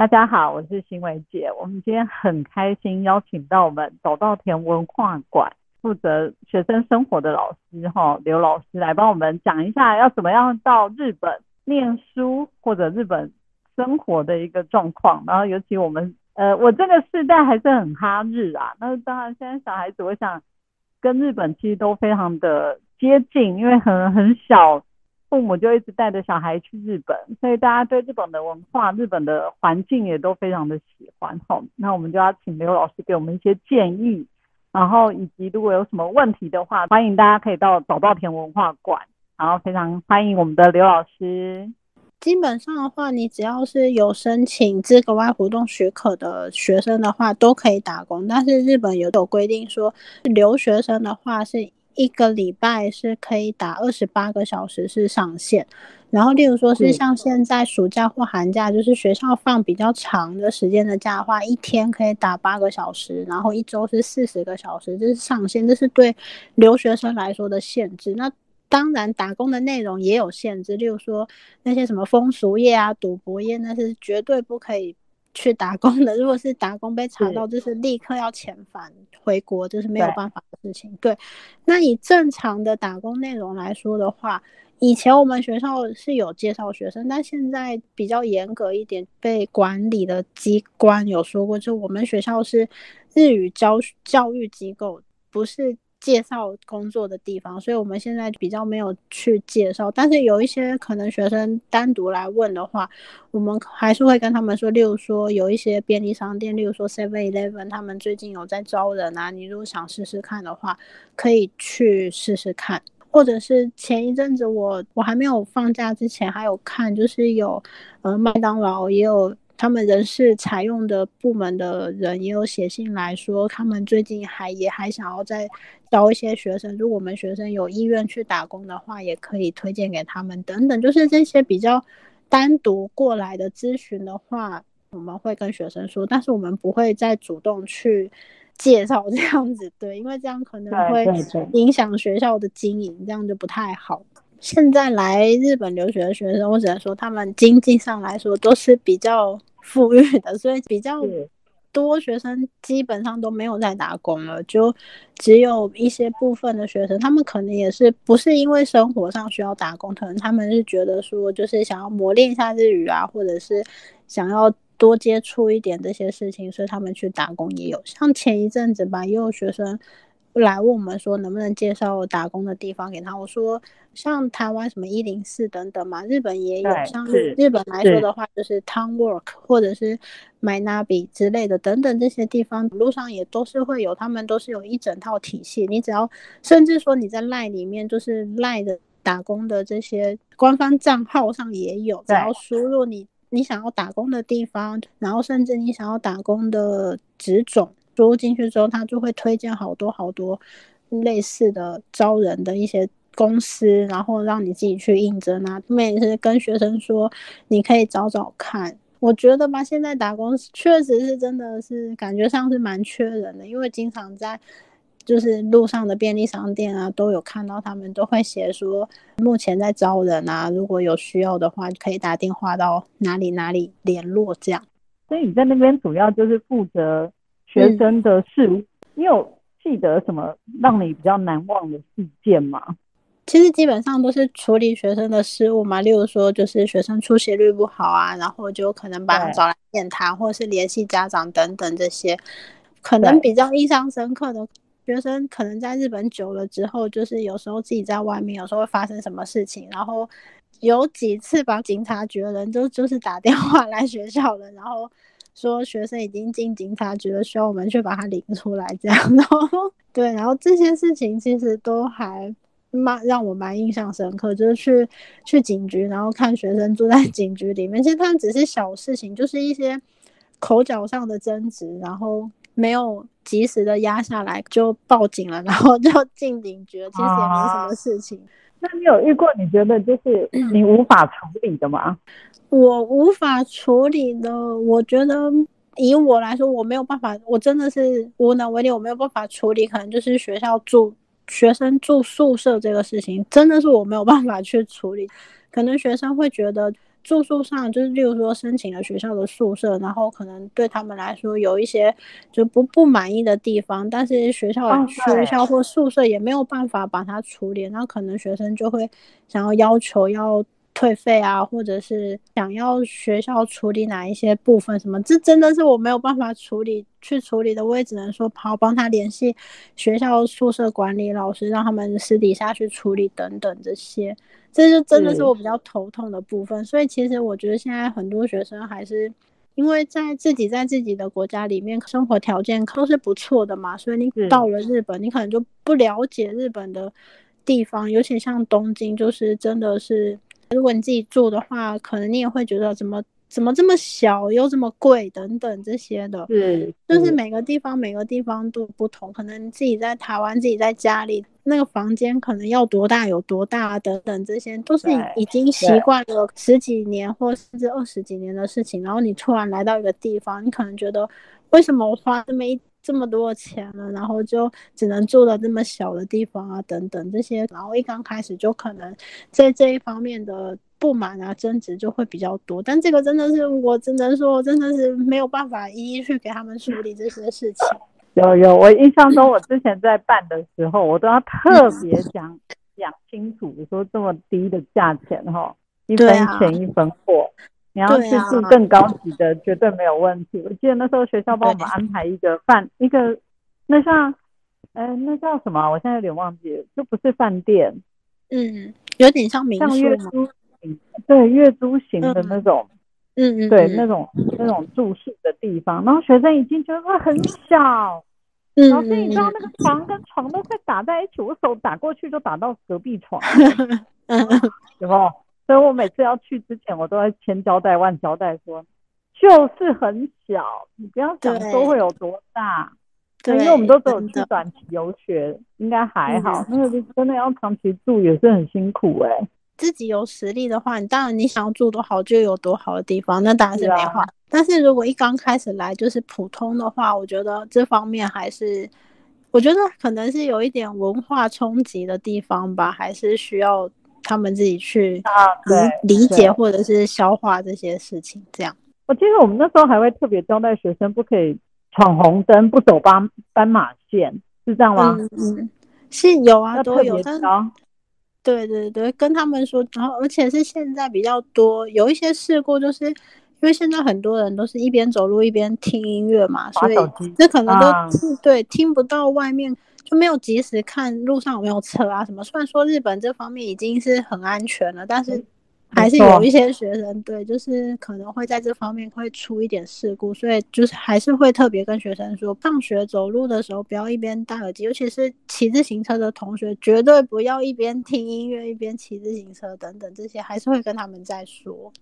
大家好，我是新伟姐。我们今天很开心邀请到我们走稻田文化馆负责学生生活的老师哈刘老师来帮我们讲一下要怎么样到日本念书或者日本生活的一个状况。然后尤其我们呃我这个世代还是很哈日啊，那当然现在小孩子我想跟日本其实都非常的接近，因为很很小。父母就一直带着小孩去日本，所以大家对日本的文化、日本的环境也都非常的喜欢。好，那我们就要请刘老师给我们一些建议，然后以及如果有什么问题的话，欢迎大家可以到早稻田文化馆，然后非常欢迎我们的刘老师。基本上的话，你只要是有申请资格外活动许可的学生的话，都可以打工。但是日本有有规定说，留学生的话是。一个礼拜是可以打二十八个小时是上限，然后例如说是像现在暑假或寒假，就是学校放比较长的时间的假的话，一天可以打八个小时，然后一周是四十个小时，这是上限，这是对留学生来说的限制。那当然打工的内容也有限制，例如说那些什么风俗业啊、赌博业，那是绝对不可以。去打工的，如果是打工被查到，就是立刻要遣返回国，这是没有办法的事情。对，那以正常的打工内容来说的话，以前我们学校是有介绍学生，但现在比较严格一点，被管理的机关有说过，就我们学校是日语教教育机构，不是。介绍工作的地方，所以我们现在比较没有去介绍。但是有一些可能学生单独来问的话，我们还是会跟他们说，例如说有一些便利商店，例如说 Seven Eleven，他们最近有在招人啊。你如果想试试看的话，可以去试试看。或者是前一阵子我我还没有放假之前，还有看就是有呃麦当劳也有。他们人事采用的部门的人也有写信来说，他们最近还也还想要再招一些学生。如果我们学生有意愿去打工的话，也可以推荐给他们等等。就是这些比较单独过来的咨询的话，我们会跟学生说，但是我们不会再主动去介绍这样子，对，因为这样可能会影响学校的经营，这样就不太好。现在来日本留学的学生，我只能说他们经济上来说都是比较。富裕的，所以比较多学生基本上都没有在打工了，就只有一些部分的学生，他们可能也是不是因为生活上需要打工，可能他们是觉得说就是想要磨练一下日语啊，或者是想要多接触一点这些事情，所以他们去打工也有。像前一阵子吧，也有学生。来问我们说能不能介绍打工的地方给他？我说像台湾什么一零四等等嘛，日本也有。像日本来说的话，就是 Town Work 或者是 Mynabi 之类的等等这些地方，路上也都是会有，他们都是有一整套体系。你只要甚至说你在赖里面，就是赖的打工的这些官方账号上也有，只要输入你你想要打工的地方，然后甚至你想要打工的职种。输入进去之后，他就会推荐好多好多类似的招人的一些公司，然后让你自己去应征啊。他们也是跟学生说，你可以找找看。我觉得吧，现在打工确实是真的是感觉上是蛮缺人的，因为经常在就是路上的便利商店啊，都有看到他们都会写说目前在招人啊，如果有需要的话，可以打电话到哪里哪里联络这样。所以你在那边主要就是负责。学生的事，你有记得什么让你比较难忘的事件吗？其实基本上都是处理学生的事务嘛，例如说就是学生出席率不好啊，然后就可能把他找来面谈，或者是联系家长等等这些。可能比较印象深刻的学生，可能在日本久了之后，就是有时候自己在外面，有时候会发生什么事情，然后有几次把警察局的人就就是打电话来学校了，然后。说学生已经进警察局了，需要我们去把他领出来，这样。然后对，然后这些事情其实都还蛮让我蛮印象深刻，就是去去警局，然后看学生住在警局里面，其实他们只是小事情，就是一些口角上的争执，然后没有及时的压下来就报警了，然后就进警局，其实也没什么事情。那你有遇过你觉得就是你无法处理的吗？我无法处理的，我觉得以我来说，我没有办法，我真的是无能为力，我没有办法处理。可能就是学校住学生住宿舍这个事情，真的是我没有办法去处理。可能学生会觉得住宿上，就是例如说申请了学校的宿舍，然后可能对他们来说有一些就不不满意的地方，但是学校、学校或宿舍也没有办法把它处理，那可能学生就会想要要求要。退费啊，或者是想要学校处理哪一些部分什么，这真的是我没有办法处理去处理的，我也只能说好帮他联系学校宿舍管理老师，让他们私底下去处理等等这些，这就真的是我比较头痛的部分。所以其实我觉得现在很多学生还是因为在自己在自己的国家里面生活条件都是不错的嘛，所以你到了日本，你可能就不了解日本的地方，尤其像东京，就是真的是。如果你自己住的话，可能你也会觉得怎么怎么这么小又这么贵等等这些的。嗯，就是每个地方每个地方都不同，可能自己在台湾自己在家里那个房间可能要多大有多大等等这些都是已经习惯了十几年或甚至二十几年的事情，然后你突然来到一个地方，你可能觉得为什么我花这么一。这么多钱了，然后就只能住到这么小的地方啊，等等这些，然后一刚开始就可能在这一方面的不满啊、争执就会比较多。但这个真的是我只能说，真的是没有办法一一去给他们处理这些事情。有有，我印象中我之前在办的时候，我都要特别讲讲清楚，说这么低的价钱哈，一分钱一分货。你要去住更高级的，绝对没有问题。我记得那时候学校帮我们安排一个饭，一个那像，哎，那叫什么？我现在有点忘记了，就不是饭店，嗯，有点像民宿月租型，对，月租型的那种，嗯嗯，对，那种那种住宿的地方。然后学生已经觉得很小，老师，你知道那个床跟床都快打在一起，我手打过去就打到隔壁床，有没有？所以我每次要去之前，我都会千交代万交代，说就是很小，你不要想说会有多大。对，因为我们都只有去短期游学，应该还好。那个真的要长期住也是很辛苦哎。自己有实力的话，你当然你想要住多好就有多好的地方，那当然是没话。但是如果一刚开始来就是普通的话，我觉得这方面还是，我觉得可能是有一点文化冲击的地方吧，还是需要。他们自己去理理解或者是消化这些事情，这样。我记得我们那时候还会特别交代学生，不可以闯红灯，不走斑斑马线，是这样吗？嗯，是有啊，都有。对对对，跟他们说，然后而且是现在比较多，有一些事故，就是因为现在很多人都是一边走路一边听音乐嘛，所以这可能都对听不到外面。就没有及时看路上有没有车啊什么。虽然说日本这方面已经是很安全了，但是还是有一些学生对，就是可能会在这方面会出一点事故，所以就是还是会特别跟学生说，放学走路的时候不要一边戴耳机，尤其是骑自行车的同学，绝对不要一边听音乐一边骑自行车等等这些，还是会跟他们在说。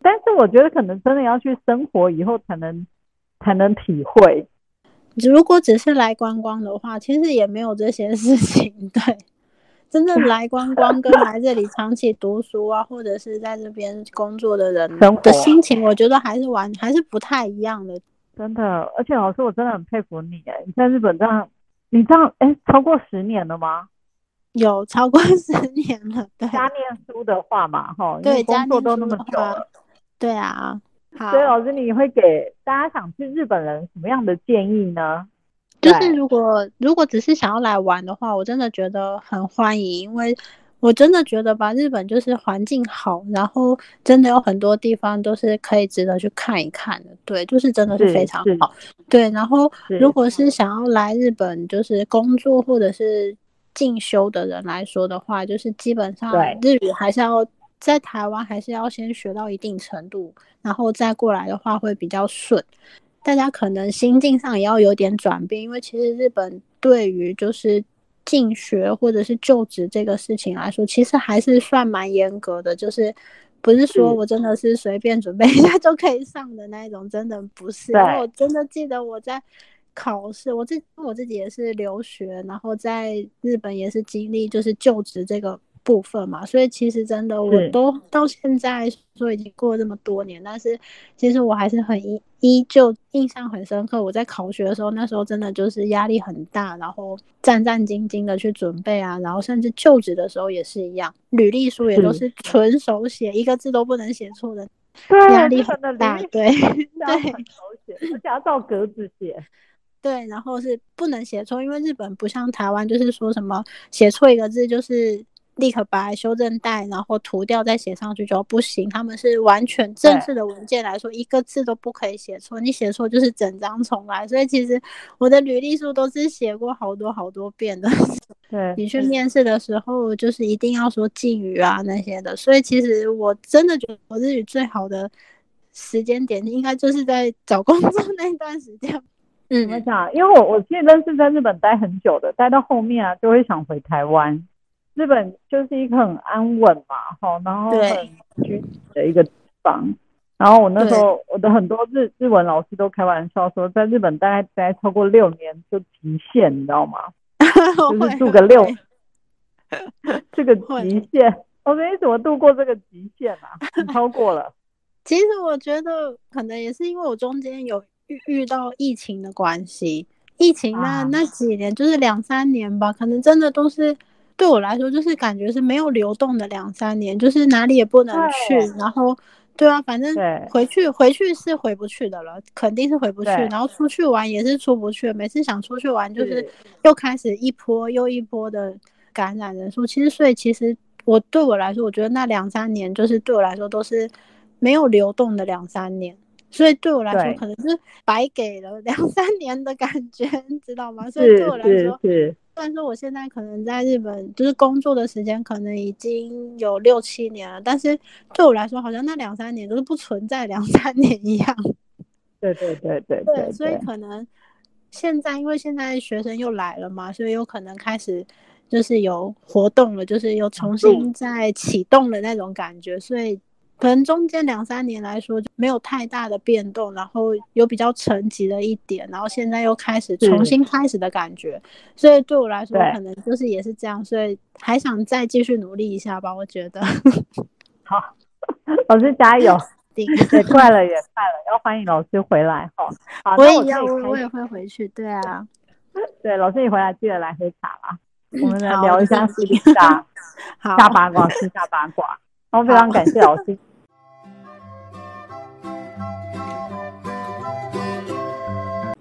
但是我觉得可能真的要去生活以后才能才能体会。如果只是来观光的话，其实也没有这些事情。对，真正来观光跟来这里长期读书啊，或者是在这边工作的人的心情，我觉得还是完还是不太一样的。真的，而且老师，我真的很佩服你哎！你在日本这样，你这样哎，超过十年了吗？有超过十年了。对，加念书的话嘛，哈，对，工作都那么久了。对啊。所以老师，你会给大家想去日本人什么样的建议呢？就是如果如果只是想要来玩的话，我真的觉得很欢迎，因为我真的觉得吧，日本就是环境好，然后真的有很多地方都是可以值得去看一看的。对，就是真的是非常好。对，然后如果是想要来日本就是工作或者是进修的人来说的话，就是基本上日语还是要。在台湾还是要先学到一定程度，然后再过来的话会比较顺。大家可能心境上也要有点转变，因为其实日本对于就是进学或者是就职这个事情来说，其实还是算蛮严格的。就是不是说我真的是随便准备一下就可以上的那一种，真的不是。我真的记得我在考试，我自我自己也是留学，然后在日本也是经历就是就职这个。部分嘛，所以其实真的我都到现在说已经过了这么多年，但是其实我还是很依依旧印象很深刻。我在考学的时候，那时候真的就是压力很大，然后战战兢兢的去准备啊，然后甚至就职的时候也是一样，履历书也都是纯手写，一个字都不能写错的，压力很大。对 对，手写，而且要照格子写。对，然后是不能写错，因为日本不像台湾，就是说什么写错一个字就是立刻把修正带，然后涂掉再写上去就不行。他们是完全正式的文件来说，一个字都不可以写错，你写错就是整张重来。所以其实我的履历书都是写过好多好多遍的。对你去面试的时候，就是一定要说敬语啊那些的。所以其实我真的觉得我日语最好的时间点，应该就是在找工作 那段时间。嗯，怎么讲？因为我我其实认识在日本待很久的，待到后面啊，就会想回台湾。日本就是一个很安稳嘛，哈，然后很居的一个地方。然后我那时候我的很多日日文老师都开玩笑说，在日本大概待超过六年就极限，你知道吗？就是住个六，这个极限。我说你怎么度过这个极限啊？超过了。其实我觉得可能也是因为我中间有。遇遇到疫情的关系，疫情那那几年就是两三年吧，可能真的都是对我来说就是感觉是没有流动的两三年，就是哪里也不能去，然后对啊，反正回去回去是回不去的了，肯定是回不去，然后出去玩也是出不去，每次想出去玩就是又开始一波又一波的感染人数，其实所以其实我对我来说，我觉得那两三年就是对我来说都是没有流动的两三年。所以对我来说，可能是白给了两三年的感觉，你知道吗？所以对我来说，虽然说我现在可能在日本就是工作的时间可能已经有六七年了，但是对我来说，好像那两三年都是不存在两三年一样。对对对对对。所以可能现在，因为现在学生又来了嘛，所以有可能开始就是有活动了，就是又重新再启动的那种感觉，所以。可能中间两三年来说就没有太大的变动，然后有比较沉寂了一点，然后现在又开始重新开始的感觉，所以对我来说可能就是也是这样，所以还想再继续努力一下吧，我觉得。好，老师加油！也快了，也快了，要欢迎老师回来哈。好，我也要，我也会回去。对啊，对，老师你回来记得来喝茶啦，我们来聊一下私下，下八卦，私下八卦。然后非常感谢老师。